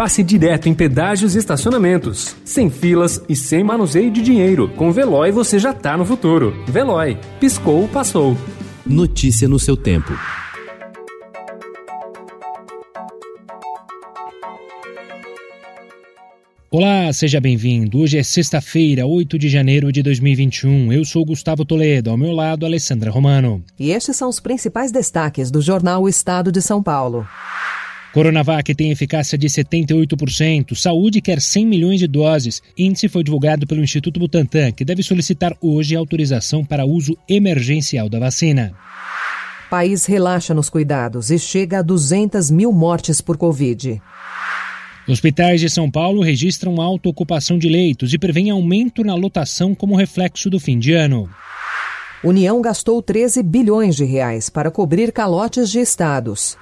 passe direto em pedágios e estacionamentos. Sem filas e sem manuseio de dinheiro. Com Veloy você já tá no futuro. Veloy. Piscou, passou. Notícia no seu tempo. Olá, seja bem-vindo. Hoje é sexta-feira, 8 de janeiro de 2021. Eu sou Gustavo Toledo, ao meu lado, Alessandra Romano. E estes são os principais destaques do jornal O Estado de São Paulo. Coronavac tem eficácia de 78%. Saúde quer 100 milhões de doses. Índice foi divulgado pelo Instituto Butantan, que deve solicitar hoje autorização para uso emergencial da vacina. País relaxa nos cuidados e chega a 200 mil mortes por Covid. Hospitais de São Paulo registram alta ocupação de leitos e prevêem aumento na lotação como reflexo do fim de ano. União gastou 13 bilhões de reais para cobrir calotes de estados.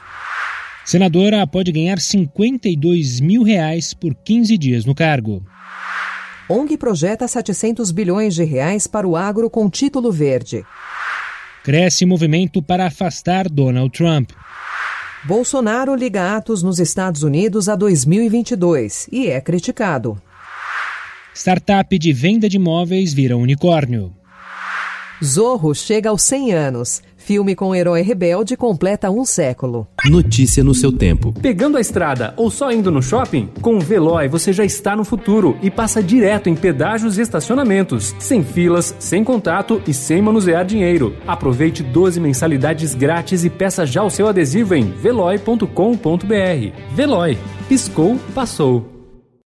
Senadora pode ganhar 52 mil reais por 15 dias no cargo. ONG projeta 700 bilhões de reais para o agro com título verde. Cresce movimento para afastar Donald Trump. Bolsonaro liga atos nos Estados Unidos a 2022 e é criticado. Startup de venda de imóveis vira unicórnio. Zorro chega aos 100 anos. Filme com herói rebelde completa um século. Notícia no seu tempo. Pegando a estrada ou só indo no shopping? Com o Veloy você já está no futuro e passa direto em pedágios e estacionamentos, sem filas, sem contato e sem manusear dinheiro. Aproveite 12 mensalidades grátis e peça já o seu adesivo em veloy.com.br. Veloy. Piscou, passou.